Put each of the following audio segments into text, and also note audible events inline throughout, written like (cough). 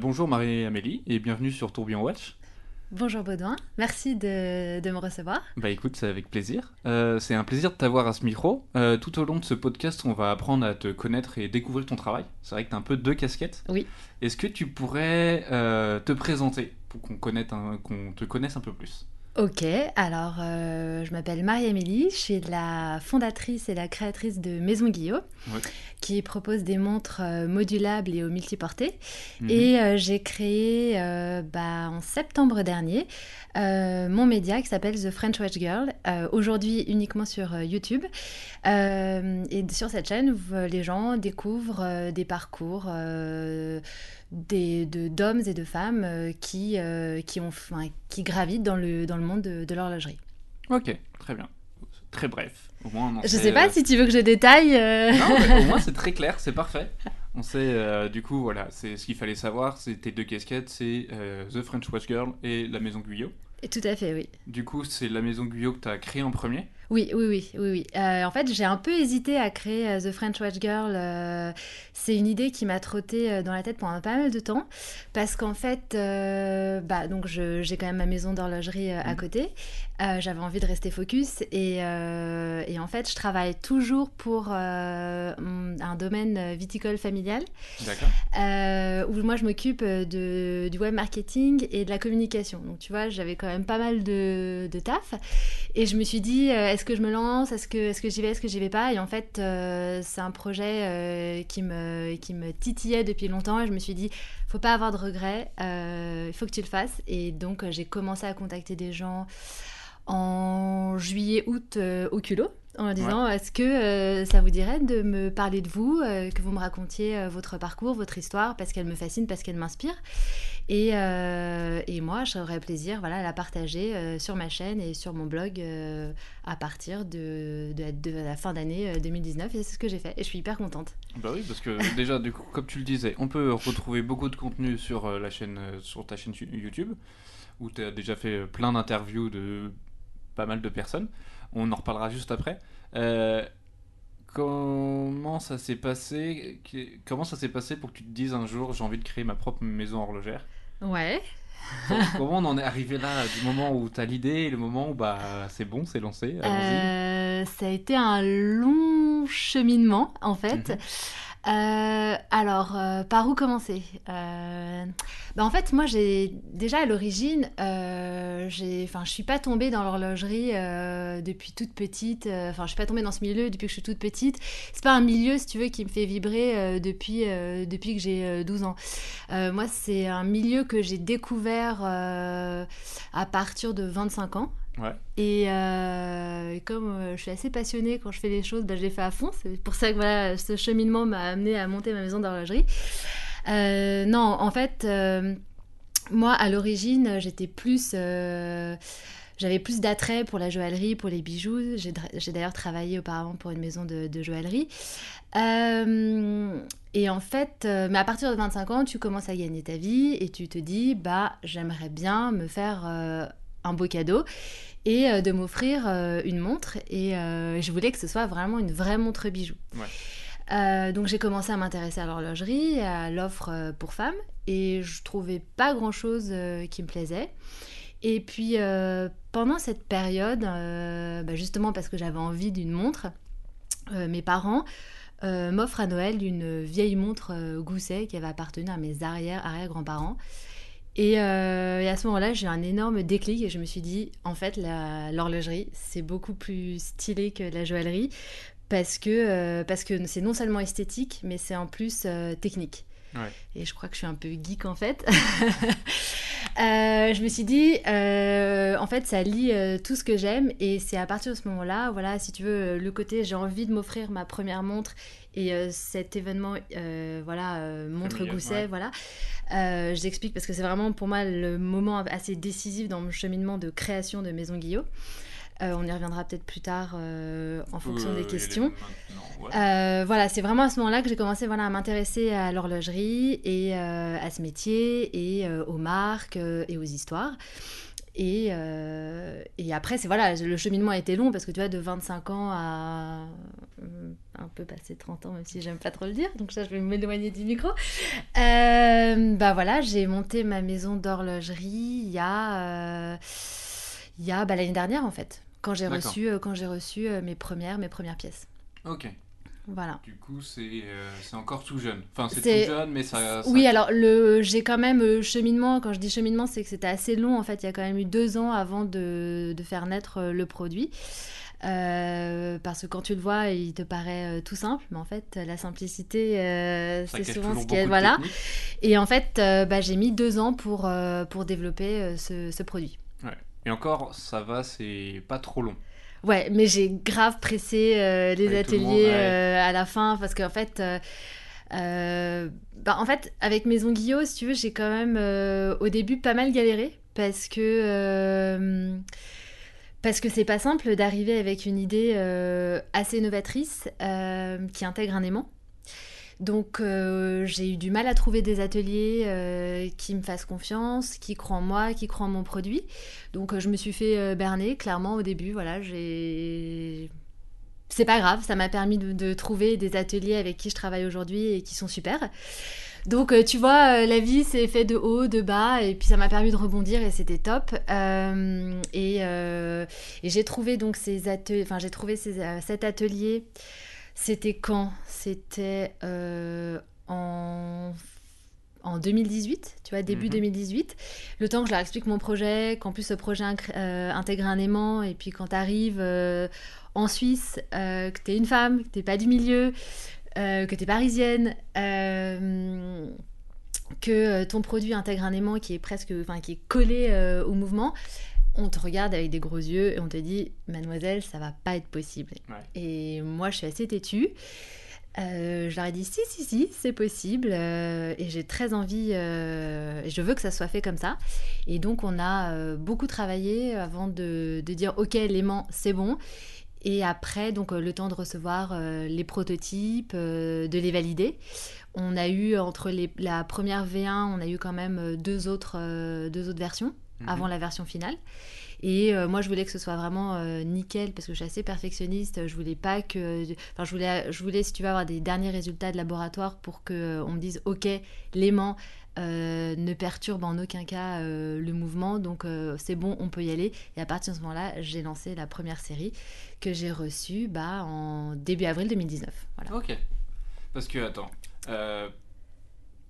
Bonjour Marie-Amélie et bienvenue sur Tourbillon Watch. Bonjour Baudouin, merci de, de, me recevoir. Bah écoute, c'est avec plaisir. Euh, c'est un plaisir de t'avoir à ce micro. Euh, tout au long de ce podcast, on va apprendre à te connaître et découvrir ton travail. C'est vrai que tu as un peu deux casquettes. Oui. Est-ce que tu pourrais euh, te présenter pour qu'on qu'on te connaisse un peu plus? Ok, alors euh, je m'appelle Marie-Amélie, je suis la fondatrice et la créatrice de Maison Guillot, qui propose des montres euh, modulables et au multiportées. Mhm. Et euh, j'ai créé bah, en septembre dernier mon média qui s'appelle The French Watch Girl, aujourd'hui uniquement sur YouTube. et sur cette chaîne, les gens découvrent des parcours d'hommes et de femmes euh, qui, euh, qui, ont, qui gravitent dans le, dans le monde de, l'horlogerie. Ok, très bien. Très bref. Au moins, on je sais pas euh, si tu veux que je détaille. Non, au (laughs) moins c'est très clair, c'est parfait. On sait, du coup, voilà, c'est ce qu'il fallait savoir. C'est tes deux casquettes, c'est The French Watch Girl et la Maison Guyot. Tout à fait, oui. Du coup, c'est la Maison Guyot que tu as créée en premier oui, oui, oui, oui. oui. Euh, en fait, j'ai un peu hésité à créer euh, The French Watch Girl. Euh, c'est une idée qui m'a trotté dans la tête pendant pas mal de temps, parce qu'en fait, bah, donc j'ai quand même ma maison d'horlogerie à mmh. côté. J'avais envie de rester focus et, et, en fait, je travaille toujours pour un domaine viticole familial. D'accord. où moi, je m'occupe du web marketing et de la communication. Donc, tu vois, j'avais quand même pas mal de, de taf, et je me suis dit est-ce que je me lance Est-ce que, est que j'y vais Est-ce que j'y vais pas? Et en fait, euh, c'est un projet euh, qui, me, qui me titillait depuis longtemps et je me suis dit, faut pas avoir de regrets, euh, il faut que tu le fasses. Et donc, j'ai commencé à contacter des gens en juillet, août au culot en disant est-ce que ça vous dirait de me parler de vous, que vous me racontiez votre parcours, votre histoire, parce qu'elle me fascine, parce qu'elle m'inspire. Et, euh, et, moi, j'aurais plaisir voilà, à la partager euh, sur ma chaîne et sur mon blog euh, à partir de, la fin d'année 2019. Et c'est ce que j'ai fait. Et je suis hyper contente. Bah oui, parce que déjà, du coup, comme tu le disais, on peut retrouver beaucoup de contenu sur, la chaîne, sur ta chaîne YouTube, où tu as déjà fait plein d'interviews de pas mal de personnes. On en reparlera juste après. comment ça s'est passé Comment ça s'est passé pour que tu te dises un jour j'ai envie de créer ma propre maison horlogère? Ouais. Comment on en est arrivé là, du moment où tu as l'idée et le moment où bah, c'est bon, c'est lancé euh, Ça a été un long cheminement en fait. Euh, alors, euh, par où commencer euh, bah, En fait, moi, j'ai déjà à l'origine, je suis pas tombée dans l'horlogerie depuis toute petite. Enfin, je suis pas tombée dans ce milieu depuis que je suis toute petite. C'est pas un milieu, si tu veux, qui me fait vibrer depuis, depuis que j'ai 12 ans. moi, c'est un milieu que j'ai découvert à partir de 25 ans. Euh, et comme euh, je suis assez passionnée quand je fais les choses, bah, je les fais à fond. C'est pour ça que voilà, ce cheminement m'a amené à monter ma maison d'horlogerie. Euh, non, en fait, moi, à l'origine, j'étais plus j'avais plus d'attrait pour la joaillerie, pour les bijoux. J'ai d'ailleurs travaillé auparavant pour une maison de, joaillerie. et en fait, mais à partir de 25 ans, tu commences à gagner ta vie et tu te dis, bah, j'aimerais bien me faire un beau cadeau et euh, de m'offrir euh, une montre. Et euh, je voulais que ce soit vraiment une vraie montre bijou. donc j'ai commencé à m'intéresser à l'horlogerie, à l'offre pour femmes, et je trouvais pas grand chose qui me plaisait. Et puis pendant cette période, bah, justement parce que j'avais envie d'une montre, mes parents m'offrent à Noël une vieille montre Gousset qui avait appartenu à mes arrière-arrière-grands-parents. Euh, et, à ce moment-là, j'ai eu un énorme déclic et je me suis dit, en fait, l'horlogerie, c'est beaucoup plus stylé que la joaillerie parce que euh, c'est non seulement esthétique, mais c'est en plus euh, technique. Et je crois que je suis un peu geek en fait. (laughs) je me suis dit, en fait, ça lie tout ce que j'aime et c'est à partir de ce moment-là, voilà, si tu veux, le côté j'ai envie de m'offrir ma première montre et cet événement, voilà, montre Gousset, voilà. Euh, J'explique parce que c'est vraiment pour moi le moment assez décisif dans mon cheminement de création de Maison Guillot. Euh, on y reviendra peut-être plus tard euh, en fonction des questions. Euh, voilà, c'est vraiment à ce moment-là que j'ai commencé voilà, à m'intéresser à l'horlogerie et à ce métier et aux marques et aux histoires. Et, euh, et après, c'est voilà, le cheminement a été long parce que tu vois, de 25 ans à un peu passé 30 ans, même si j'aime pas trop le dire, donc ça, je vais m'éloigner du micro. Euh, bah voilà, j'ai monté ma maison d'horlogerie il y a, il y a bah, l'année dernière en fait, quand j'ai reçu, quand j'ai reçu mes premières, mes premières pièces. Ok. Voilà. Du coup, c'est euh, encore tout jeune. Enfin, c'est tout jeune, mais ça, Oui, alors le, j'ai quand même euh, cheminement. Quand je dis cheminement, c'est que c'était assez long. En fait, il y a quand même eu deux ans avant de, de faire naître euh, le produit. parce que quand tu le vois, il te paraît tout simple, mais en fait, la simplicité, c'est souvent ce qui est. Voilà. Et en fait, bah, j'ai mis deux ans pour, pour développer ce, ce produit. Ouais. Et encore, ça va, c'est pas trop long. Ouais, mais j'ai grave pressé euh, les ateliers euh, à la fin parce qu'en fait, euh, bah, en fait, avec Maison Guillaume, si tu veux, j'ai quand même au début pas mal galéré parce que parce que c'est pas simple d'arriver avec une idée assez novatrice qui intègre un aimant. Donc euh, j'ai eu du mal à trouver des ateliers euh, qui me fassent confiance, qui croient en moi, qui croient en mon produit. Donc euh, je me suis fait berner clairement au début. Voilà, c'est pas grave, ça m'a permis de, trouver des ateliers avec qui je travaille aujourd'hui et qui sont super. Donc tu vois, la vie c'est fait de haut, de bas, et puis ça m'a permis de rebondir et c'était top. et, j'ai trouvé donc ces ateliers, enfin j'ai trouvé cet atelier c'était quand? C'était euh, en en 2018, tu vois, début 2018. Mhm. Le temps que je leur explique mon projet, qu'en plus ce projet euh, intègre un aimant, et puis quand tu arrives euh, en Suisse, que tu es une femme, que tu pas du milieu, que tu es parisienne, que ton produit intègre un aimant qui est presque, enfin qui est collé au mouvement, on te regarde avec des gros yeux et on te dit mademoiselle ça va pas être possible et moi je suis assez têtue euh, je leur ai dit si si si c'est possible euh, et j'ai très envie euh, je veux que ça soit fait comme ça et donc on a beaucoup travaillé avant de, dire ok l'aimant c'est bon et après donc le temps de recevoir les prototypes de les valider on a eu entre la première V1 on a eu quand même deux autres, deux autres versions avant mhm. la version finale. Et euh, moi, je voulais que ce soit vraiment euh, nickel parce que je suis assez perfectionniste. Je voulais pas que. Enfin, je voulais, je voulais, si tu vas avoir des derniers résultats de laboratoire pour qu'on euh, me dise OK, l'aimant ne perturbe en aucun cas le mouvement. Donc, c'est bon, on peut y aller. Et à partir de ce moment-là, j'ai lancé la première série que j'ai reçue bah, en début avril 2019. Voilà. Ok. Parce que, attends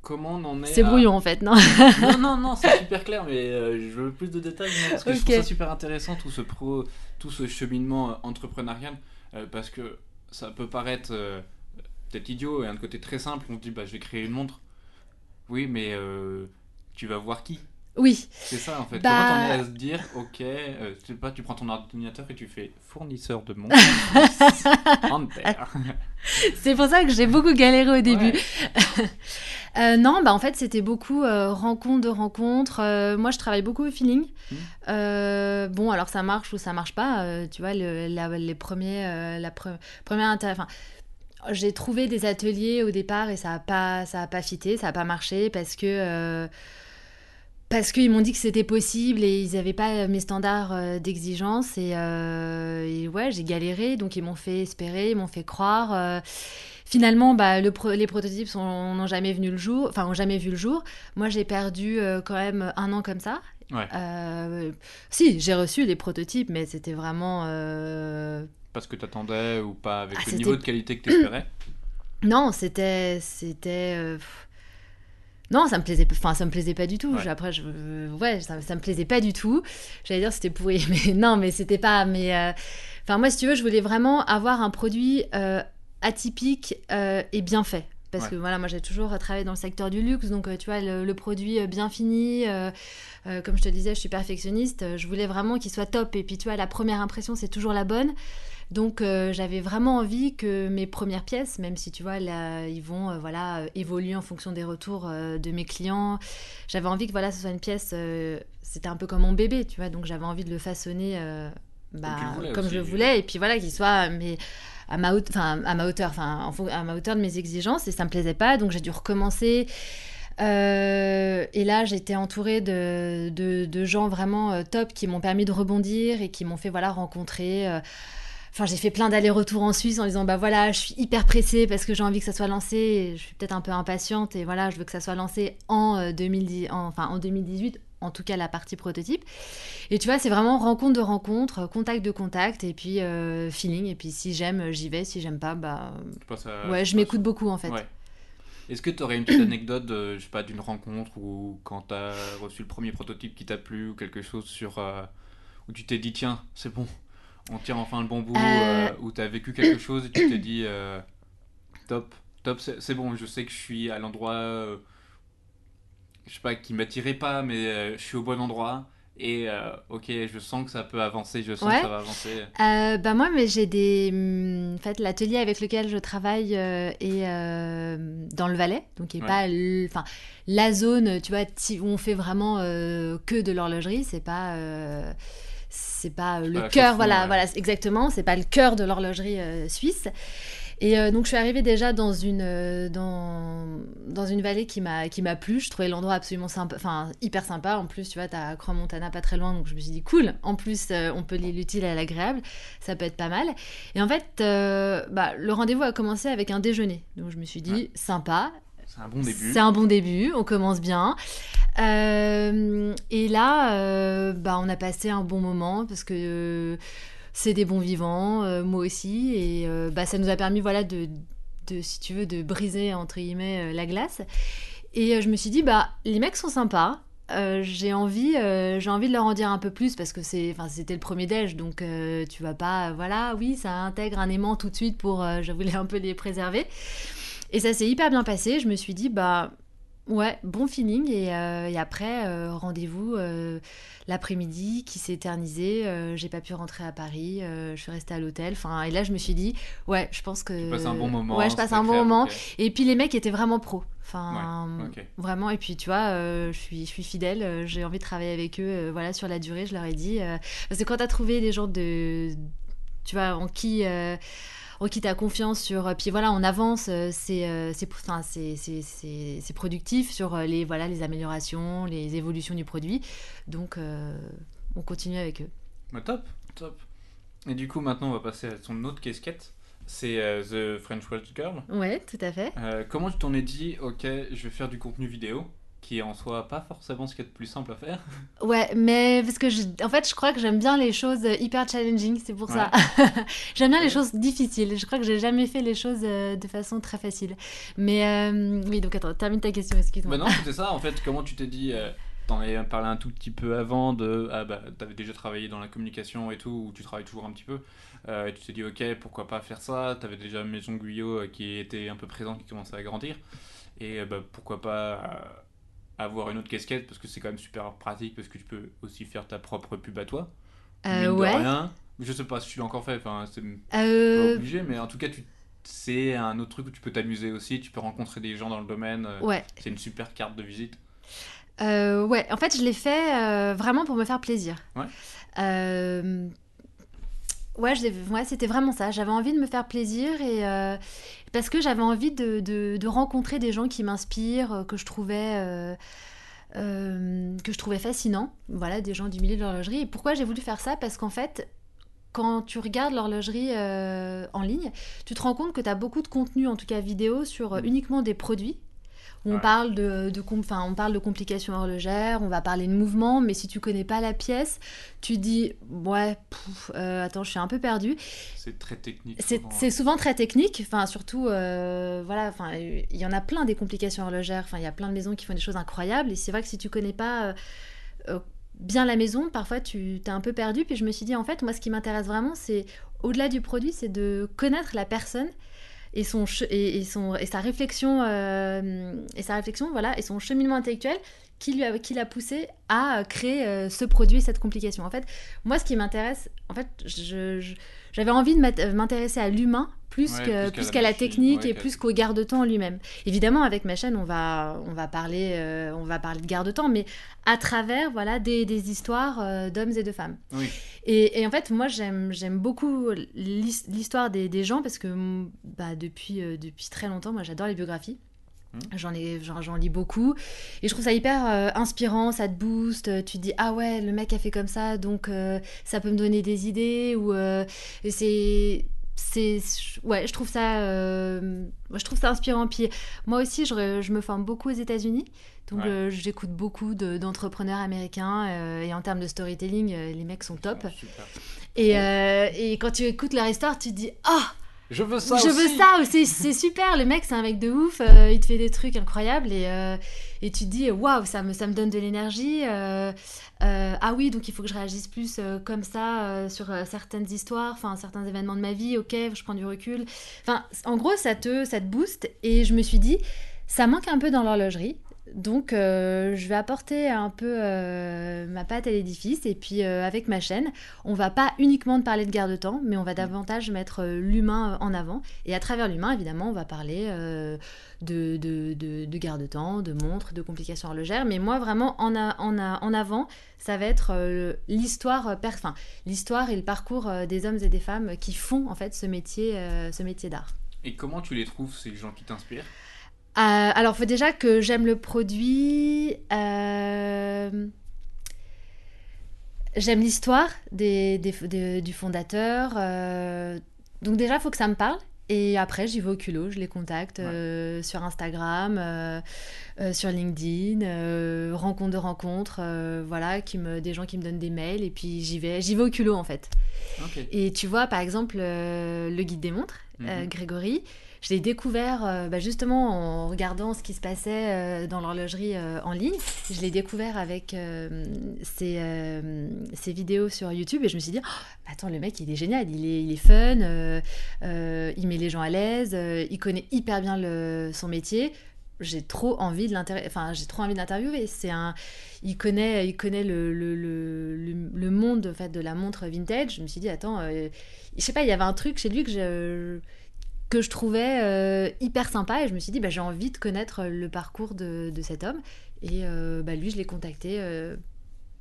comment on en est. C'est brouillon en fait, non (laughs) Non, non, non, c'est super clair, mais euh, je veux plus de détails parce que je trouve ça super intéressant tout ce, pro, tout ce cheminement euh, entrepreneurial euh, parce que ça peut paraître peut-être idiot et un côté très simple. On se dit, bah, je vais créer une montre. Oui, mais tu vas voir qui? Oui. C'est ça en fait. Comment t'en es à se dire, ok, euh, sais pas, tu prends ton ordinateur et tu fais fournisseur de montres. (laughs) (laughs) C'est pour ça que j'ai beaucoup galéré au début. (laughs) Euh, non, bah en fait c'était beaucoup euh, rencontre de rencontres. Euh, moi je travaille beaucoup au feeling. Mmh. bon alors ça marche ou ça marche pas. tu vois le, les premiers, la première enfin j'ai trouvé des ateliers au départ et ça a pas ça a pas fité, ça a pas marché parce que parce qu'ils m'ont dit que c'était possible et ils n'avaient pas mes standards euh, d'exigence. Euh, et, ouais, j'ai galéré. Donc ils m'ont fait espérer, ils m'ont fait croire. Euh. finalement, bah, le les prototypes n'ont jamais venu le jour, enfin, ont jamais vu le jour. Moi, j'ai perdu quand même un an comme ça. si, j'ai reçu les prototypes, mais c'était vraiment. Parce que tu attendais ou pas avec ah, le niveau de qualité que tu espérais (clears throat) Non, c'était. c'était non, ça me plaisait, enfin ça me plaisait pas du tout. Après, je, ouais, ça, ça, me plaisait pas du tout. J'allais dire c'était pourri, (laughs) mais non, mais c'était pas. Mais euh, enfin moi, si tu veux, je voulais vraiment avoir un produit euh, atypique euh, et bien fait. Parce que voilà, moi j'ai toujours travaillé dans le secteur du luxe, donc tu vois, le, le produit bien fini, comme je te disais, je suis perfectionniste, je voulais vraiment qu'il soit top. Et puis tu vois, la première impression, c'est toujours la bonne. Donc euh, j'avais vraiment envie que mes premières pièces, même si tu vois, là, ils vont euh, voilà, euh, évoluer en fonction des retours de mes clients, j'avais envie que voilà, ce soit une pièce, c'était un peu comme mon bébé, tu vois, donc j'avais envie de le façonner bah, comme, je le voulais, et puis voilà, qu'il soit mais, à, ma, à ma hauteur, enfin, à ma hauteur de mes exigences, et ça me plaisait pas, donc j'ai dû recommencer. Euh, et là, j'étais entourée de, de, de gens vraiment top qui m'ont permis de rebondir et qui m'ont fait voilà rencontrer Enfin, j'ai fait plein d'allers-retours en Suisse en disant bah voilà, je suis hyper pressée parce que j'ai envie que ça soit lancé. Et je suis peut-être un peu impatiente et voilà, je veux que ça soit lancé en, 2010, euh, enfin, en 2018 en tout cas la partie prototype. Et tu vois, c'est vraiment rencontre de rencontre, contact de contact, et puis euh, feeling. Et puis si j'aime, j'y vais. Si j'aime pas, bah. ouais, je m'écoute beaucoup en fait. Est-ce que tu aurais une petite anecdote, je sais pas, d'une rencontre ou quand tu as reçu le premier prototype qui t'a plu ou quelque chose sur. Euh, où tu t'es dit, tiens, c'est bon, on tire enfin le bon bout, euh, euh, où tu as vécu quelque chose et tu t'es dit euh, top, top, c'est bon, je sais que je suis à l'endroit, je sais pas, qui m'attirait pas, mais je suis au bon endroit. Et ok, je sens que ça peut avancer, je sens que ça va avancer. bah moi, mais j'ai des. Hmm, en fait, l'atelier avec lequel je travaille est dans le Valais, donc il n'est pas. Enfin, la zone, tu vois, où on fait vraiment que de l'horlogerie, c'est pas c'est pas le cœur, voilà, voilà, exactement, c'est pas le cœur de l'horlogerie euh, suisse. Et euh, donc je suis arrivée déjà dans une euh, dans, dans une vallée qui m'a qui m'a plu. Je trouvais l'endroit absolument sympa, enfin hyper sympa. En plus, tu vois, t'as Croix-Montana pas très loin, donc je me suis dit cool. En plus, on peut lier l'utile à l'agréable, ça peut être pas mal. Et en fait, bah, le rendez-vous a commencé avec un déjeuner. Donc je me suis dit sympa. C'est un bon début. C'est un bon début. On commence bien. Euh, et là, euh, bah, on a passé un bon moment parce que euh, c'est des bons vivants, moi aussi, et bah, ça nous a permis, voilà, de, si tu veux, de briser entre guillemets la glace. Et je me suis dit, bah, les mecs sont sympas. j'ai envie, j'ai envie de leur en dire un peu plus parce que c'est, c'était le premier déj, donc tu vas pas, voilà, oui, ça intègre un aimant tout de suite pour, je voulais un peu les préserver. Et ça s'est hyper bien passé. Je me suis dit, bah, Ouais, bon feeling. Et, euh, après, euh, rendez-vous euh, l'après-midi qui s'est éternisé. j'ai pas pu rentrer à Paris. je suis restée à l'hôtel. Enfin, et là, je me suis dit, ouais, je pense que. Tu passes un bon moment. Ouais, je passe un bon moment. Et puis les mecs étaient vraiment pros. Enfin, vraiment. Et puis, tu vois, je suis, je suis fidèle. j'ai envie de travailler avec eux. voilà, sur la durée, je leur ai dit. parce que quand tu as trouvé des gens de, tu vois, en qui qui t'a confiance sur. Euh, puis voilà, on avance, euh, euh, c'est c'est productif sur les, voilà, les améliorations, les évolutions du produit. Donc, on continue avec eux. Bah, top, top. Et du coup, maintenant, on va passer à son autre casquette. C'est The French World Girl. Ouais, tout à fait. comment tu t'en es dit, ok, je vais faire du contenu vidéo qui est en soi pas forcément ce qui est le plus simple à faire. Ouais, mais parce que je, en fait, je crois que j'aime bien les choses hyper challenging, c'est pour ça. (laughs) j'aime bien les choses difficiles. Je crois que j'ai jamais fait les choses euh, de façon très facile. Mais euh, oui, donc attends, termine ta question, excuse-moi. Bah non, c'était ça. En fait, comment tu t'es dit euh, T'en avais parlé un tout petit peu avant de ah bah t'avais déjà travaillé dans la communication et tout, ou tu travailles toujours un petit peu. et tu t'es dit ok, pourquoi pas faire ça? T'avais déjà Maison Guyot qui était un peu présent, qui commençait à grandir. Et bah pourquoi pas avoir une autre casquette parce que c'est quand même super pratique parce que tu peux aussi faire ta propre pub à toi. Euh, ouais. Rien. Je sais pas si tu l'as encore fait, enfin, c'est euh... pas obligé, mais en tout cas, tu... c'est un autre truc où tu peux t'amuser aussi, tu peux rencontrer des gens dans le domaine. Euh, ouais. C'est une super carte de visite. Euh, ouais, en fait, je l'ai fait vraiment pour me faire plaisir. Ouais. Ouais, ouais c'était vraiment ça. J'avais envie de me faire plaisir et parce que j'avais envie de, rencontrer des gens qui m'inspirent, que je trouvais euh, que je trouvais fascinant, voilà, des gens du milieu de l'horlogerie. Et pourquoi j'ai voulu faire ça? Parce qu'en fait, quand tu regardes l'horlogerie euh, en ligne, tu te rends compte que tu as beaucoup de contenu, en tout cas vidéo, sur euh, uniquement des produits on, parle de, de on parle de complications horlogères, on va parler de mouvement, mais si tu connais pas la pièce, tu dis ouais, euh, attends, je suis un peu perdu. C'est très technique. C'est souvent. très technique, enfin surtout, euh, voilà, enfin il y en a plein des complications horlogères, enfin il y a plein de maisons qui font des choses incroyables, et c'est vrai que si tu connais pas euh, bien la maison, parfois tu t'es un peu perdu. Puis je me suis dit en fait, moi ce qui m'intéresse vraiment, c'est au-delà du produit, c'est de connaître la personne et son et, son et sa réflexion euh, et sa réflexion voilà et son cheminement intellectuel qui lui a, qui l'a poussé à créer euh, ce produit cette complication en fait moi ce qui m'intéresse en fait j'avais envie de m'intéresser à l'humain plus qu'à la, technique et plus qu'au garde-temps lui-même. Évidemment, avec ma chaîne, on va, on va, parler, euh, on va parler de garde-temps, mais à travers voilà, des, des histoires euh, d'hommes et de femmes. Et, et, en fait, moi, j'aime beaucoup l'histoire des, des, gens parce que bah, depuis, euh, depuis très longtemps, moi, j'adore les biographies. Mmh. J'en ai, j'en lis beaucoup et je trouve ça hyper euh, inspirant, ça te booste. Tu te dis ah ouais, le mec a fait comme ça, donc euh, ça peut me donner des idées ou euh, c'est c'est ouais, je trouve ça je trouve ça inspirant. Puis moi aussi, je, je me forme beaucoup aux États-Unis, donc j'écoute beaucoup d'entrepreneurs américains et en termes de storytelling, les mecs sont top. et, et, quand tu écoutes leur histoire, tu te dis ah je veux ça Je veux ça aussi, c'est super. Le mec, c'est un mec de ouf. Euh, il te fait des trucs incroyables et, euh, et tu te dis, waouh, ça me, ça me donne de l'énergie. Euh, ah oui, donc il faut que je réagisse plus comme ça sur certaines histoires, enfin certains événements de ma vie. Ok, je prends du recul. Enfin, en gros, ça te, ça te booste. Et je me suis dit, ça manque un peu dans l'horlogerie. Donc, euh, je vais apporter un peu euh, ma patte à l'édifice. Et puis, euh, avec ma chaîne, on va pas uniquement parler de garde de temps, mais on va davantage mettre l'humain en avant. Et à travers l'humain, évidemment, on va parler de, de, de, de temps, de montres, de complications horlogères. Mais moi, vraiment, en, en, en avant, ça va être l'histoire, enfin, l'histoire et le parcours des hommes et des femmes qui font en fait ce métier, ce métier d'art. Et comment tu les trouves, ces gens qui t'inspirent? Euh, alors, il faut déjà que j'aime le produit. Euh, j'aime l'histoire des, du fondateur. Euh, donc déjà, il faut que ça me parle. Et après, j'y vais au culot, je les contacte sur Instagram, sur LinkedIn, rencontre de rencontres, voilà, qui me, des gens qui me donnent des mails, et puis j'y vais, j'y vais au culot en fait. Et tu vois, par exemple, le guide des montres, mhm. Grégory, je l'ai découvert euh, bah, justement en regardant ce qui se passait euh, dans l'horlogerie euh, en ligne. Je l'ai découvert avec ses, vidéos sur YouTube et je me suis dit, oh, attends, le mec, il est génial, il est, il est fun, il met les gens à l'aise, il connaît hyper bien son métier. J'ai trop envie de enfin j'ai trop envie de l'interviewer. C'est un il connaît il connaît le, le, le, le, monde en fait de la montre vintage. Je me suis dit attends je sais pas il y avait un truc chez lui que je que je trouvais euh, hyper sympa et je me suis dit bah, j'ai envie de connaître le parcours de, de cet homme et euh, bah, lui je l'ai contacté euh,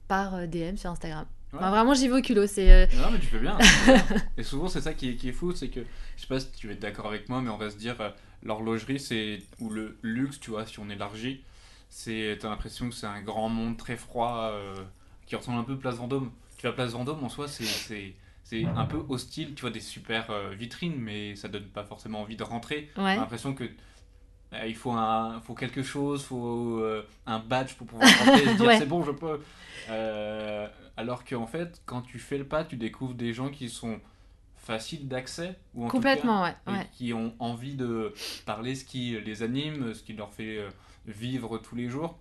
par DM sur Instagram. vraiment j'y vais au culot. C'est, Non mais tu fais bien. (laughs) (laughs) et souvent c'est ça qui est, qui est fou, c'est que je sais pas si tu vas être d'accord avec moi mais on va se dire l'horlogerie c'est ou le luxe tu vois si on élargit c'est t'as l'impression que c'est un grand monde très froid qui ressemble un peu à Place Vendôme. Tu vas à Place Vendôme en soi c'est c'est un peu hostile. Tu vois des super euh, vitrines, mais ça donne pas forcément envie de rentrer. J'ai l'impression que euh, il faut un, faut quelque chose, faut euh, un badge pour pouvoir rentrer et se dire (laughs) c'est bon, je peux. alors qu'en fait, quand tu fais le pas, tu découvres des gens qui sont faciles d'accès ou en complètement tout ouais, qui ont envie de parler ce qui les anime, ce qui leur fait vivre tous les jours.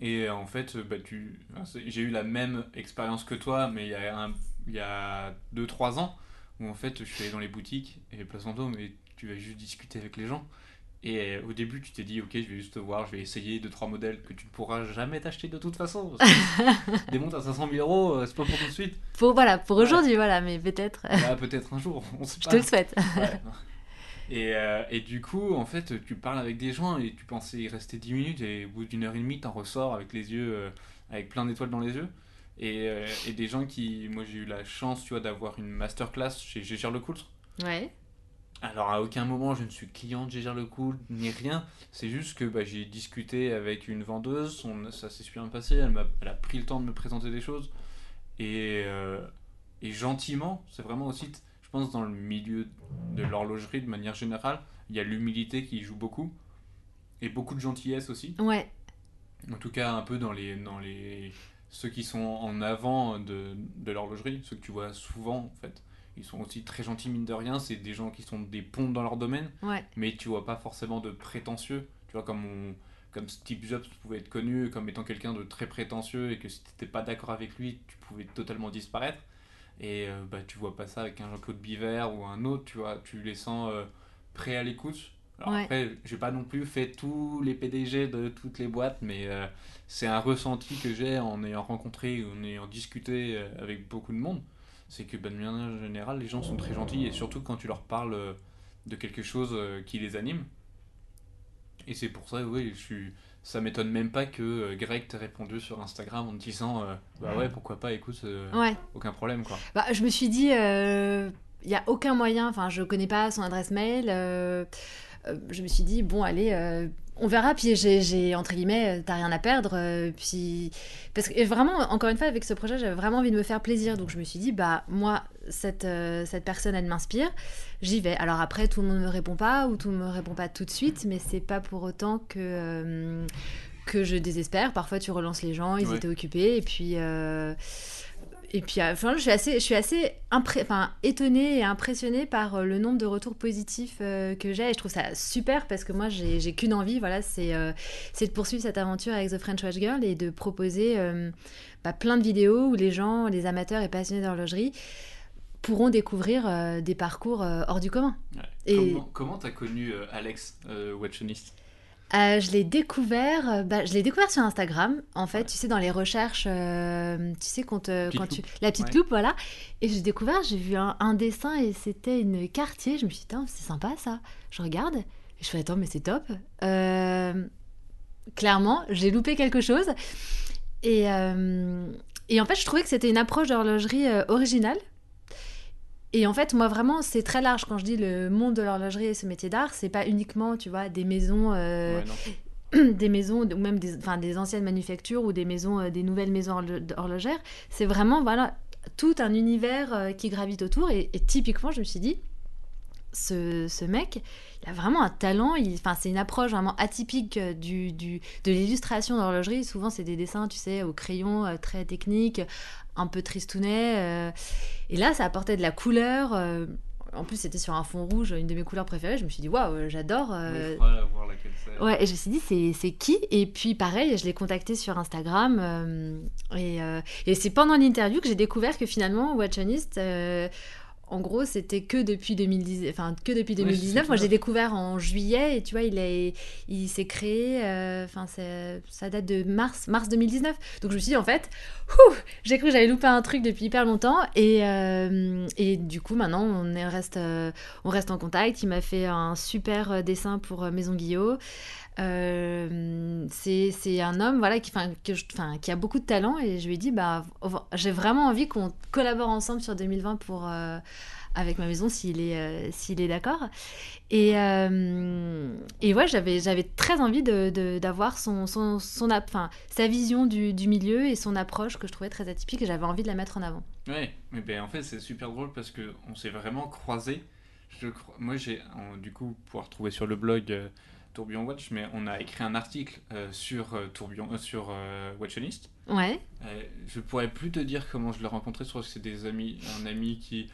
Et en fait, bah, tu... j'ai eu la même expérience que toi, mais il y a un il y a 2-3 ans, où en fait je suis allé dans les boutiques et Place Vendôme et tu vas juste discuter avec les gens. Et euh, au début, tu t'es dit, ok, je vais juste te voir, je vais essayer 2-3 modèles que tu ne pourras jamais t'acheter de toute façon. (laughs) des montres à 500 000 euros, euh, c'est pas pour tout de suite. Pour, voilà, pour aujourd'hui, voilà, mais peut-être. Bah, peut-être un jour, on sait pas. Je te le souhaite. Et, euh, et, du coup, en fait, tu parles avec des gens et tu pensais y rester 10 minutes et au bout d'une heure et demie, t'en ressors avec les yeux, avec plein d'étoiles dans les yeux. Euh, et, des gens qui. Moi, j'ai eu la chance, tu vois, d'avoir une masterclass chez Gégère Lecoultre. Ouais. Alors, à aucun moment, je ne suis client de Gégère Lecoultre, ni rien. C'est juste que bah, j'ai discuté avec une vendeuse, ça s'est super bien passé, elle a, elle a, pris le temps de me présenter des choses. Et, euh, et gentiment, c'est vraiment aussi, je pense, dans le milieu de l'horlogerie, de manière générale, il y a l'humilité qui joue beaucoup. Et beaucoup de gentillesse aussi. Ouais. En tout cas, un peu dans les, dans les ceux qui sont en avant de, de l'horlogerie, ceux que tu vois souvent en fait. Ils sont aussi très gentils, mine de rien. C'est des gens qui sont des ponts dans leur domaine. Mais tu vois pas forcément de prétentieux. Tu vois, comme, comme Steve Jobs pouvait être connu comme étant quelqu'un de très prétentieux et que si tu n'étais pas d'accord avec lui, tu pouvais totalement disparaître. Et euh, bah, tu vois pas ça avec un Jean-Claude Biver ou un autre. Tu vois, tu les sens euh, prêts à l'écoute. Alors après, j'ai pas non plus fait tous les PDG de toutes les boîtes, mais euh, c'est un ressenti que j'ai en ayant rencontré, en ayant discuté euh, avec beaucoup de monde. C'est que ben, de manière générale, les gens sont très gentils et surtout quand tu leur parles euh, de quelque chose qui les anime. Et c'est pour ça, oui, je suis. Ça m'étonne même pas que Greg t'ait répondu sur Instagram en te disant Bah ouais, pourquoi pas, écoute, aucun problème quoi. Bah, je me suis dit, il n'y a aucun moyen, enfin, je connais pas son adresse mail. Je me suis dit, bon, allez, on verra. Puis j'ai, entre guillemets, t'as rien à perdre. puis, parce que vraiment, encore une fois, avec ce projet, j'avais vraiment envie de me faire plaisir. Donc je me suis dit, bah, moi, cette, cette personne, elle m'inspire. J'y vais. Alors après, tout le monde ne me répond pas ou tout ne me répond pas tout de suite, mais c'est pas pour autant que que je désespère. Parfois, tu relances les gens, ils étaient occupés, et puis. Euh, et puis, euh, enfin, je suis assez, je suis assez enfin, étonnée et impressionnée par euh, le nombre de retours positifs que j'ai. Et je trouve ça super parce que moi, j'ai qu'une envie, voilà, c'est c'est de poursuivre cette aventure avec The French Watch Girl et de proposer bah, plein de vidéos où les gens, les amateurs et passionnés d'horlogerie pourront découvrir des parcours hors du commun. Et... Comment tu as connu Alex, Watchonist euh, je l'ai découvert, euh, bah, je l'ai découvert sur Instagram. En fait, tu sais, dans les recherches, euh, tu sais, quand, quand tu la petite loupe, voilà. Et j'ai découvert, j'ai vu un, dessin et c'était une quartier. Je me suis dit, c'est sympa ça. Je regarde et je fais, attends, mais c'est top. clairement, j'ai loupé quelque chose. Et, et en fait, je trouvais que c'était une approche d'horlogerie originale et en fait, moi, vraiment, c'est très large. Quand je dis le monde de l'horlogerie et ce métier d'art, c'est pas uniquement, tu vois, des maisons. Euh, (clears throat) des maisons ou même des, enfin, des anciennes manufactures ou des maisons euh, des nouvelles maisons horlogères c'est vraiment voilà tout un univers euh, qui gravite autour et, typiquement je me suis dit ce, ce, mec il a vraiment un talent enfin c'est une approche vraiment atypique du, du de l'illustration d'horlogerie souvent c'est des dessins tu sais au crayon très techniques un peu tristounet. Euh. et là, ça apportait de la couleur. Euh. en plus, c'était sur un fond rouge, une de mes couleurs préférées. Je me suis dit, waouh, j'adore. Euh. Ouais, et je me suis dit, c'est qui? Et puis, pareil, je l'ai contacté sur Instagram. et, et c'est pendant l'interview que j'ai découvert que finalement, Watchonist en gros, c'était que depuis 2010, enfin que depuis 2019. Moi, j'ai découvert en juillet et tu vois, il est, il s'est créé. Euh, enfin, ça date de mars, mars 2019. Donc je me suis dit en fait, j'ai cru que j'avais loupé un truc depuis hyper longtemps et, euh, et du coup maintenant on est, reste, euh, on reste en contact. Il m'a fait un super dessin pour Maison Guillot. Euh, c'est un homme voilà, qui, a beaucoup de talent et je lui ai dit bah, j'ai vraiment envie qu'on collabore ensemble sur 2020 pour, euh, avec ma maison s'il est, euh, est d'accord. Et, et ouais, j'avais, très envie d'avoir son, son, sa vision du, du, milieu et son approche que je trouvais très atypique et j'avais envie de la mettre en avant. Ouais, mais ben, en fait c'est super drôle parce qu'on s'est vraiment croisés. Je, moi j'ai du coup pouvoir trouver sur le blog Tourbillon Watch, mais on a écrit un article euh, sur euh, Tourbillon, euh, sur Watchonist. Ouais. je pourrais plus te dire comment je l'ai rencontré, je crois que c'est des amis, un ami qui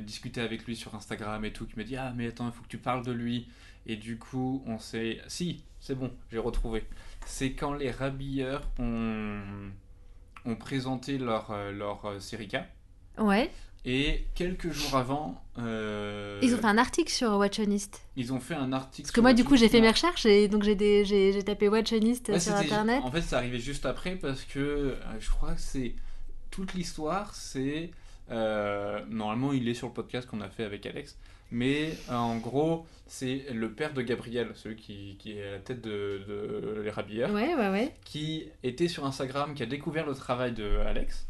discutait avec lui sur Instagram et tout, qui m'a dit ah mais attends, il faut que tu parles de lui. Et du coup, on s'est, si, c'est bon, j'ai retrouvé. C'est quand les Rabilleurs ont, ont présenté leur leur série Ouais. Et quelques jours avant. Euh, ils ont fait un article sur Watchonist. Ils ont fait un article. Parce que moi, du coup, j'ai fait mes recherches et donc j'ai tapé Watchonist sur internet. En fait, c'est arrivé juste après parce que euh, je crois que c'est. Toute l'histoire, c'est. Euh, normalement, il est sur le podcast qu'on a fait avec Alex. Mais en gros, c'est le père de Gabriel, celui qui, qui est à la tête de, de les Rabilleurs. Ouais, ouais, ouais. Qui était sur Instagram, qui a découvert le travail de Alex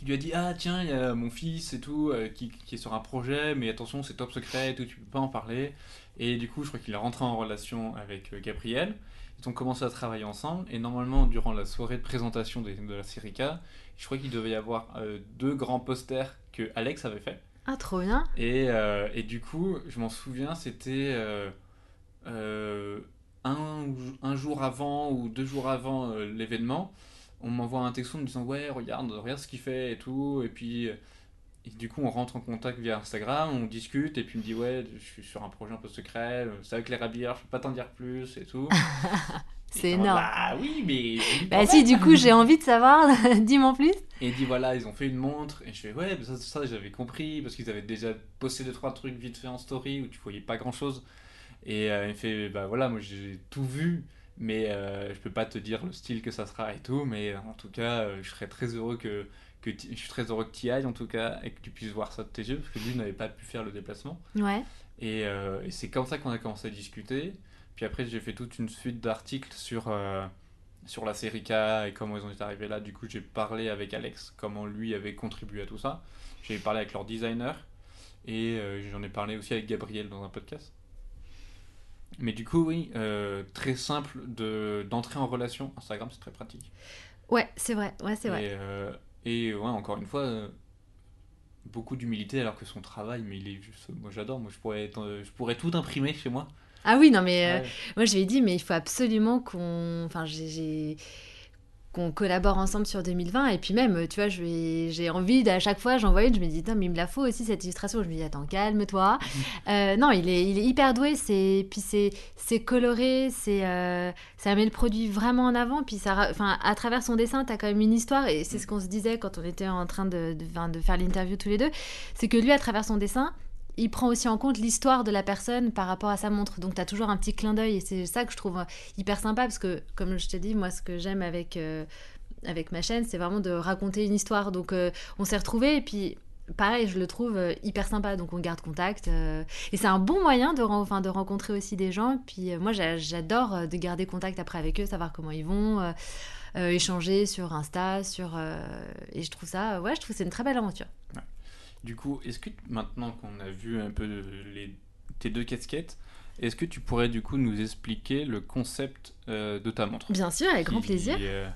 qui lui a dit ah tiens il y a mon fils et tout euh, qui, qui, est sur un projet mais attention c'est top secret et tout tu peux pas en parler. Et du coup je crois qu'il est rentré en relation avec euh, Gabriel. Ils ont commencé à travailler ensemble et normalement durant la soirée de présentation de, de la série K je crois qu'il devait y avoir euh, deux grands posters que Alex avait fait. Ah trop bien. Et, et du coup je m'en souviens c'était un, un jour avant ou deux jours avant l'événement on m'envoie un texto en me disant ouais regarde regarde ce qu'il fait et tout. Et puis euh, du coup on rentre en contact via Instagram on discute. Et puis il me dit ouais je suis sur un projet un peu secret euh, c'est avec les rabilleurs je peux pas t'en dire plus et tout. (laughs) C'est énorme. bah oui mais bah si du coup j'ai envie de savoir (laughs) dis-moi plus. Et il dit voilà ils ont fait une montre. Et je fais ouais ça, ça j'avais compris parce qu'ils avaient déjà posté deux trois trucs vite fait en story où tu voyais pas grand chose et euh, il fait bah voilà moi j'ai tout vu mais euh, je peux pas te dire le style que ça sera et tout, mais en tout cas, euh, je serais très heureux que, que je suis très heureux que tu y ailles en tout cas et que tu puisses voir ça de tes yeux, parce que lui n'avait pas pu faire le déplacement. Ouais. Et, euh, et c'est comme ça qu'on a commencé à discuter. Puis après, j'ai fait toute une suite d'articles sur, euh, sur la série K et comment ils ont été arrivés là. Du coup, j'ai parlé avec Alex, comment lui avait contribué à tout ça. J'ai parlé avec leur designer et j'en ai parlé aussi avec Gabriel dans un podcast. Mais du coup, oui, euh, très simple de, d'entrer en relation. Instagram, c'est très pratique. Ouais, c'est vrai, ouais, c'est vrai. Et, euh, et ouais, encore une fois, euh, beaucoup d'humilité alors que son travail, mais il est juste. Moi j'adore, moi je pourrais, être, je pourrais tout imprimer chez moi. Ah oui, non, mais Ouais. moi je lui ai dit, mais il faut absolument qu'on. Enfin, j'ai. j'ai- qu'on collabore ensemble sur 2020 et puis même tu vois j'ai envie d'à chaque fois j'envoie une je me dis non mais il me la faut aussi cette illustration. Je me dis attends calme-toi. (laughs) Euh, non il est, il est hyper doué c'est puis c'est c'est coloré c'est euh, ça met le produit vraiment en avant puis ça enfin à travers son dessin t'as quand même une histoire et c'est ce qu'on se disait quand on était en train de, de faire l'interview tous les deux c'est que lui à travers son dessin il prend aussi en compte l'histoire de la personne par rapport à sa montre. Donc, tu as toujours un petit clin d'œil. Et c'est ça que je trouve euh, hyper sympa. Parce que, comme je t'ai dit, moi, ce que j'aime avec, euh, avec ma chaîne, c'est vraiment de raconter une histoire. Donc, euh, on s'est retrouvés. Et puis, pareil, je le trouve hyper sympa. Donc, on garde contact. et c'est un bon moyen de, enfin, de rencontrer aussi des gens. Puis, moi, j'a- j'adore de garder contact après avec eux, savoir comment ils vont. échanger sur Insta, sur et je trouve ça, ouais, je trouve c'est une très belle aventure. Du coup, est-ce que maintenant qu'on a vu un peu les, tes deux casquettes, est-ce que tu pourrais du coup nous expliquer le concept euh, de ta montre Bien sûr, avec grand plaisir. euh,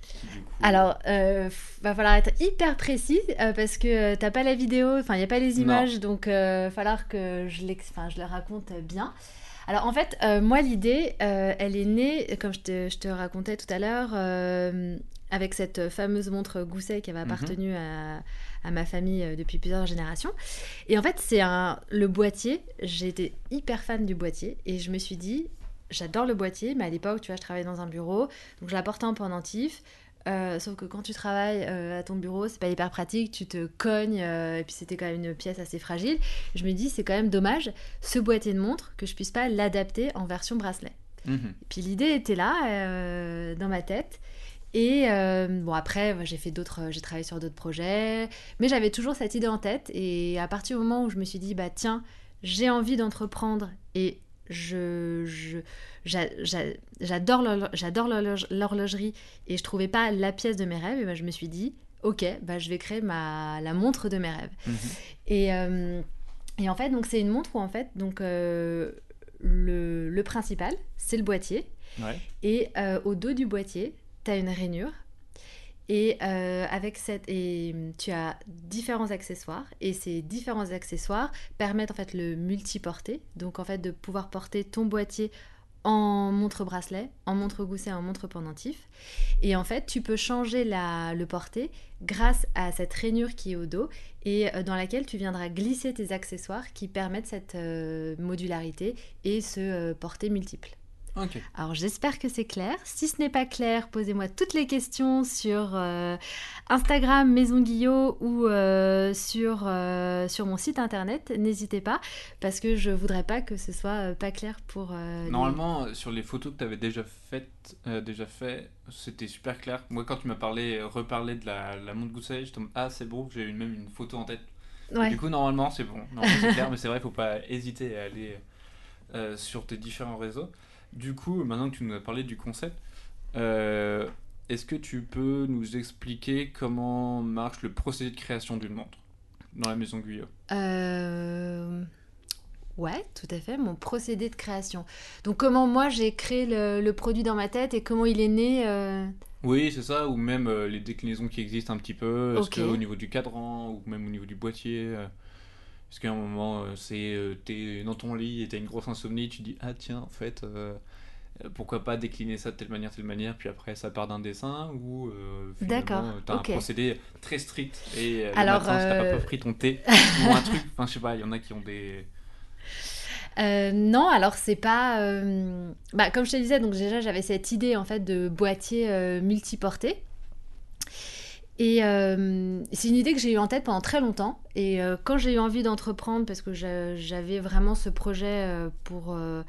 qui, du coup, Alors, euh, va falloir être hyper précis euh, parce que t'as pas la vidéo, enfin il y a pas les images, donc euh, falloir que je, je le raconte bien. Alors en fait, moi l'idée, elle est née, comme je te, je te racontais tout à l'heure, avec cette fameuse montre Gousset qui avait Mhm. appartenu à, à ma famille euh, depuis plusieurs générations. Et en fait, c'est un le boîtier. J'étais hyper fan du boîtier et je me suis dit, j'adore le boîtier, mais à l'époque, tu vois, je travaillais dans un bureau, donc je la portais en pendentif. Euh, sauf que quand tu travailles euh, à ton bureau, c'est pas hyper pratique, tu te cognes, euh, et puis c'était quand même une pièce assez fragile. Je me dis, c'est quand même dommage, ce boîtier de montre, que je puisse pas l'adapter en version bracelet. mhm. Et puis l'idée était là, euh, dans ma tête. Et euh, bon, après, j'ai fait d'autres, j'ai travaillé sur d'autres projets, mais j'avais toujours cette idée en tête. Et à partir du moment où je me suis dit, bah tiens, j'ai envie d'entreprendre et je, je- j'a- j'a- j'adore j'adore l'horloge- l'horlogerie et je trouvais pas la pièce de mes rêves, et ben, je me suis dit, ok, bah, je vais créer ma, la montre de mes rêves. Mhm. Et, euh, et en fait, donc c'est une montre où en fait, donc euh, le, le principal, c'est le boîtier. Ouais. Et euh, au dos du boîtier, tu as une rainure. Et euh, avec cette, et hum, tu as différents accessoires. Et ces différents accessoires permettent en fait le multiporter. Donc en fait de pouvoir porter ton boîtier en montre bracelet, en montre gousset, en montre pendentif. Et en fait, tu peux changer la, le porter grâce à cette rainure qui est au dos et euh, dans laquelle tu viendras glisser tes accessoires qui permettent cette euh, modularité et ce euh, porter multiple. Alors j'espère que c'est clair. Si ce n'est pas clair, posez-moi toutes les questions sur euh, Instagram Maison Guillot ou euh, sur, euh, sur mon site internet. N'hésitez pas parce que je voudrais pas que ce soit pas clair pour les- Normalement, sur les photos que tu avais déjà faites, déjà fait, c'était super clair. Moi, quand tu m'as parlé, reparlé de la, la montre Gousset, je tombe ah c'est bon, j'ai même une photo en tête. Ouais. Du coup, normalement, c'est bon. C'est clair, mais c'est vrai, faut pas hésiter à aller euh, sur tes différents réseaux. Du coup, maintenant que tu nous as parlé du concept, euh, est-ce que tu peux nous expliquer comment marche le procédé de création d'une montre dans la maison Guyot? Euh, Ouais, tout à fait, mon procédé de création. Donc comment moi j'ai créé le, le produit dans ma tête et comment il est né euh, Oui, c'est ça, ou même euh, les déclinaisons qui existent un petit peu, est-ce Ok. que au niveau du cadran, ou même au niveau du boîtier, est-ce qu'à un moment, euh, c'est euh, t'es dans ton lit et t'as une grosse insomnie, tu dis, ah tiens, en fait, euh, pourquoi pas décliner ça de telle manière, telle manière, puis après ça part d'un dessin, ou euh, D'accord, t'as un procédé très strict, et euh, le Alors, matin, si t'as pas pris ton thé, (laughs) ou un truc, enfin je sais pas, il y en a qui ont des... Euh, non, alors c'est pas. euh, Bah, comme je te disais, donc déjà j'avais cette idée en fait de boîtier euh, multiporté. Et euh, c'est une idée que j'ai eu en tête pendant très longtemps. Et euh, quand j'ai eu envie d'entreprendre, parce que j'a- j'avais vraiment ce projet euh, pour. euh,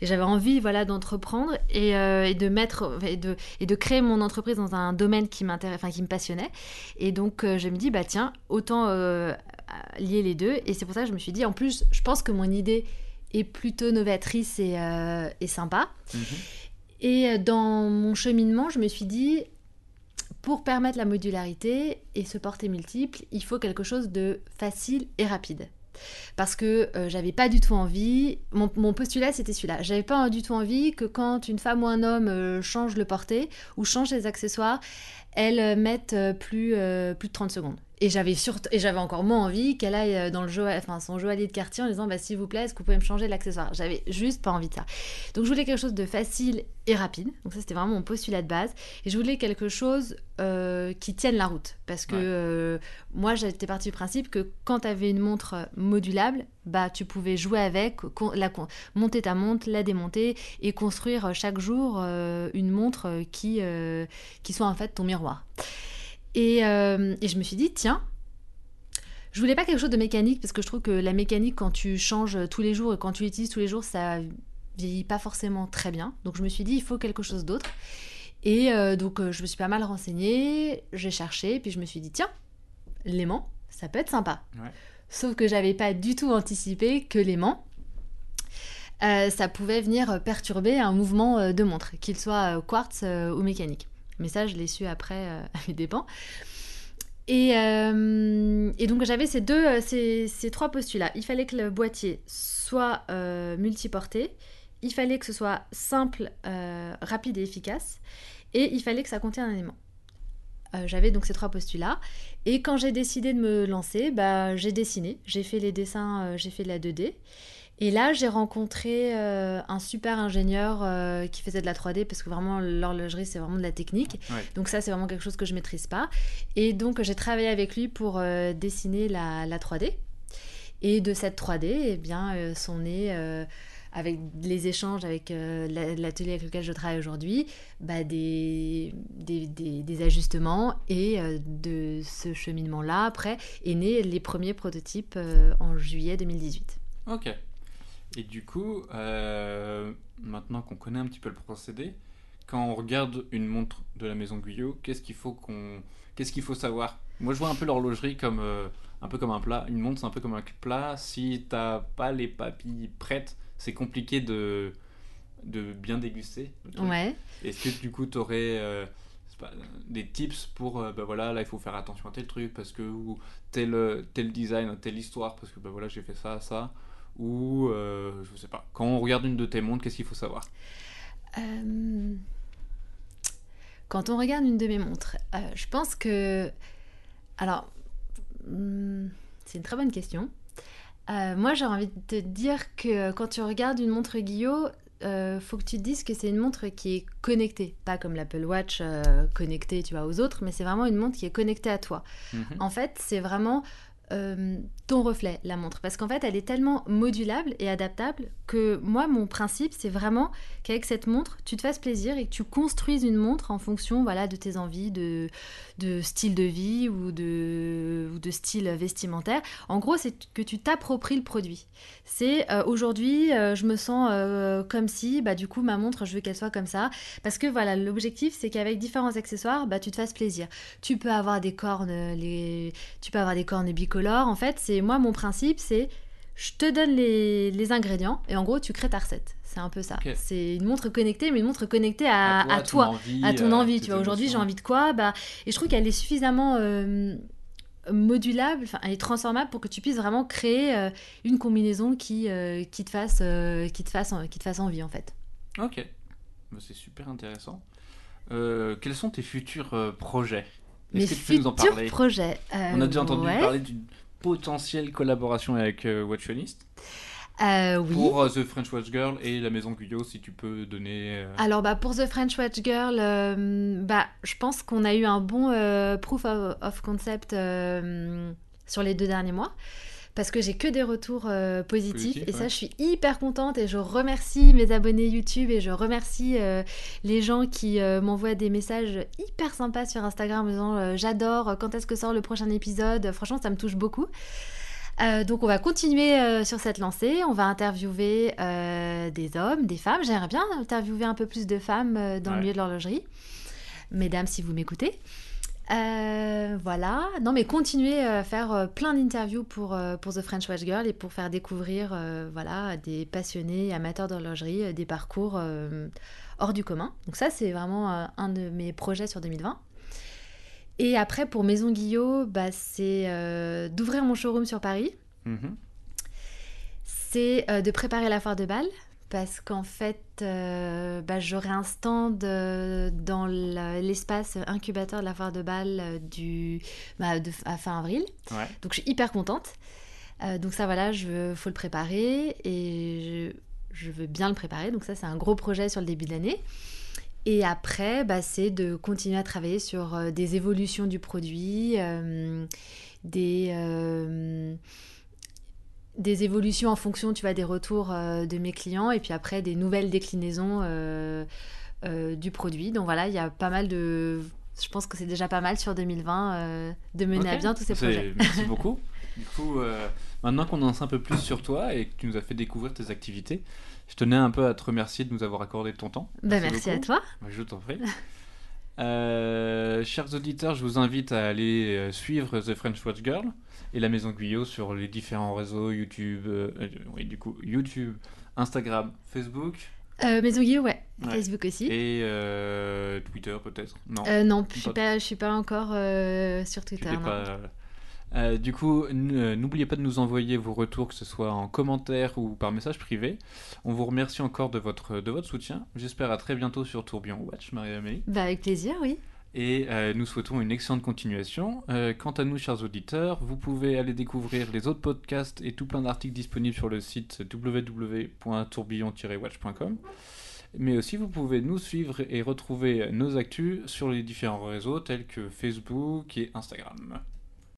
et j'avais envie voilà, d'entreprendre et, et de mettre et de, et de créer mon entreprise dans un domaine qui enfin qui me passionnait. Et donc je me dis bah tiens autant lier les deux. Et c'est pour ça que je me suis dit en plus je pense que mon idée est plutôt novatrice et, et sympa. Mhm. Et dans mon cheminement, je me suis dit, pour permettre la modularité et se porter multiple, il faut quelque chose de facile et rapide. Parce que euh, j'avais pas du tout envie, mon, postulat c'était celui-là, j'avais pas du tout envie que quand une femme ou un homme euh, change le porté ou change les accessoires, elle euh, mette plus, plus de 30 secondes. Et j'avais et j'avais encore moins envie qu'elle aille euh, dans le jeu, enfin son joaillier de quartier en disant bah s'il vous plaît est-ce que vous pouvez me changer l'accessoire? J'avais juste pas envie de ça. Donc je voulais quelque chose de facile et rapide. Donc ça c'était vraiment mon postulat de base. Et je voulais quelque chose euh, qui tienne la route parce que euh, moi j'étais partie du principe que quand tu avais une montre modulable, bah tu pouvais jouer avec, la, monter ta montre, la démonter et construire chaque jour une montre qui qui soit en fait ton miroir. Euh, et, je me suis dit, tiens, je voulais pas quelque chose de mécanique parce que je trouve que la mécanique, quand tu changes tous les jours et quand tu l'utilises tous les jours, ça vieillit pas forcément très bien. Donc je me suis dit, il faut quelque chose d'autre. Et euh, donc euh, je me suis pas mal renseignée, j'ai cherché, puis je me suis dit, tiens, l'aimant, ça peut être sympa. Sauf que j'avais pas du tout anticipé que l'aimant, ça pouvait venir perturber un mouvement de montre, qu'il soit quartz ou mécanique. Mais ça, je l'ai su après euh, (laughs) à mes dépens. Et, euh, et donc j'avais ces deux, euh, ces, trois postulats. Il fallait que le boîtier soit multiporté, il fallait que ce soit simple, rapide et efficace, et il fallait que ça contienne un aimant. j'avais donc ces trois postulats. Et quand j'ai décidé de me lancer, bah, j'ai dessiné, j'ai fait les dessins, j'ai fait de la 2D. Et là, j'ai rencontré euh, un super ingénieur euh, qui faisait de la 3D parce que vraiment l'horlogerie c'est vraiment de la technique. Donc ça c'est vraiment quelque chose que je maîtrise pas. Et donc j'ai travaillé avec lui pour euh, dessiner la, 3D. Et de cette 3D, eh bien, sont nés avec les échanges avec l'atelier avec lequel je travaille aujourd'hui, bah, des, des, des, ajustements et de ce cheminement-là, après, est né les premiers prototypes en juillet 2018. Ok. Et du coup, euh, maintenant qu'on connaît un petit peu le procédé, quand on regarde une montre de la maison Guyot, qu'est-ce qu'il faut qu'on, qu'est-ce qu'il faut savoir? Moi, je vois un peu l'horlogerie comme euh, un peu comme un plat. Une montre, c'est un peu comme un plat. Si t'as pas les papilles prêtes, c'est compliqué de de bien déguster. Ouais. Est-ce que du coup, tu aurais euh, des tips pour bah voilà là il faut faire attention à tel truc parce que ou tel tel design telle histoire parce que bah voilà j'ai fait ça ça ou euh, je sais pas. Quand on regarde une de tes montres, qu'est-ce qu'il faut savoir? Euh, Quand on regarde une de mes montres, euh, je pense que. Alors, hmm, c'est une très bonne question. moi, j'ai envie de te dire que quand tu regardes une montre Guillaume, euh, faut que tu te dises que c'est une montre qui est connectée, pas comme l'Apple Watch connectée, tu vois, aux autres, mais c'est vraiment une montre qui est connectée à toi. Mhm. En fait, c'est vraiment euh, ton reflet, la montre. Parce qu'en fait, elle est tellement modulable et adaptable que moi, mon principe, c'est vraiment qu'avec cette montre, tu te fasses plaisir et que tu construises une montre en fonction voilà, de tes envies, de, de style de vie ou de, ou de style vestimentaire. En gros, c'est que tu t'appropries le produit. C'est euh, aujourd'hui, euh, je me sens comme si, bah, du coup, ma montre, je veux qu'elle soit comme ça. Parce que voilà, l'objectif, c'est qu'avec différents accessoires, bah, tu te fasses plaisir. Tu peux avoir des cornes, les... tu peux avoir des cornes bicolores en fait, c'est moi, mon principe, c'est je te donne les, ingrédients et en gros, tu crées ta recette. C'est un peu ça. C'est une montre connectée, mais une montre connectée à, toi, à, ton envie. tu vois, aujourd'hui, j'ai envie de quoi? Bah, Et je trouve qu'elle est suffisamment euh, modulable, elle est transformable pour que tu puisses vraiment créer euh, une combinaison qui, euh, qui, te fasse, qui, te fasse, qui te fasse envie, en fait. Ok. Bah, c'est super intéressant. quels sont tes futurs projets? Mes futurs projets. On a déjà entendu parler d'une potentielle collaboration avec euh, Watchonist. Euh, oui. Pour euh, The French Watch Girl et la Maison Guyot, si tu peux donner. Alors, bah, pour The French Watch Girl, bah, je pense qu'on a eu un bon proof of concept sur les deux derniers mois parce que j'ai que des retours euh, positifs. Et ça je suis hyper contente et je remercie mes abonnés YouTube et je remercie euh, les gens qui euh, m'envoient des messages hyper sympas sur Instagram en disant j'adore quand est-ce que sort le prochain épisode? Franchement ça me touche beaucoup. Donc on va continuer sur cette lancée, on va interviewer des hommes, des femmes, j'aimerais bien interviewer un peu plus de femmes dans le milieu de l'horlogerie. Mesdames, si vous m'écoutez. Euh, voilà, non mais continuer à faire euh, plein d'interviews pour, euh, pour The French Watch Girl et pour faire découvrir voilà, des passionnés, amateurs d'horlogerie, des parcours hors du commun. Donc ça c'est vraiment un de mes projets sur 2020. Et après pour Maison Guillot, bah, c'est d'ouvrir mon showroom sur Paris. Mhm. C'est de préparer la foire de Bâle parce qu'en fait, bah, j'aurai un stand dans l'espace incubateur de la foire de Bâle du, bah, à fin avril. Donc je suis hyper contente. donc ça, voilà, il faut le préparer et je, je, veux bien le préparer. Donc ça, c'est un gros projet sur le début de l'année. Et après, bah, c'est de continuer à travailler sur euh, des évolutions du produit, euh, des, euh, des évolutions en fonction, tu vois, des retours de mes clients, et puis après des nouvelles déclinaisons du produit. Donc voilà, il y a pas mal de... Je pense que c'est déjà pas mal sur 2020 de mener à bien tous ces projets. (laughs) Merci beaucoup. du coup, maintenant qu'on en sait un peu plus sur toi et que tu nous as fait découvrir tes activités, je tenais un peu à te remercier de nous avoir accordé ton temps. Bah, merci, à toi. Je t'en prie. (laughs) Euh, chers auditeurs, je vous invite à aller euh, suivre The French Watch Girl et la Maison Guyot sur les différents réseaux YouTube, euh, oui, du coup, YouTube, Instagram, Facebook. Maison Guyot, ouais. Facebook aussi. Et Twitter peut-être Non. non, je suis pas, je suis pas encore sur Twitter. Non. Pas, euh, du coup, euh, n'oubliez pas de nous envoyer vos retours, que ce soit en commentaire ou par message privé. On vous remercie encore de votre, de votre soutien. J'espère à très bientôt sur Tourbillon Watch, Marie-Amélie. Bah, avec plaisir, oui. Et euh, nous souhaitons une excellente continuation. quant à nous, chers auditeurs, vous pouvez aller découvrir les autres podcasts et tout plein d'articles disponibles sur le site www.tourbillon-watch.com. Mais aussi, vous pouvez nous suivre et retrouver nos actus sur les différents réseaux tels que Facebook et Instagram.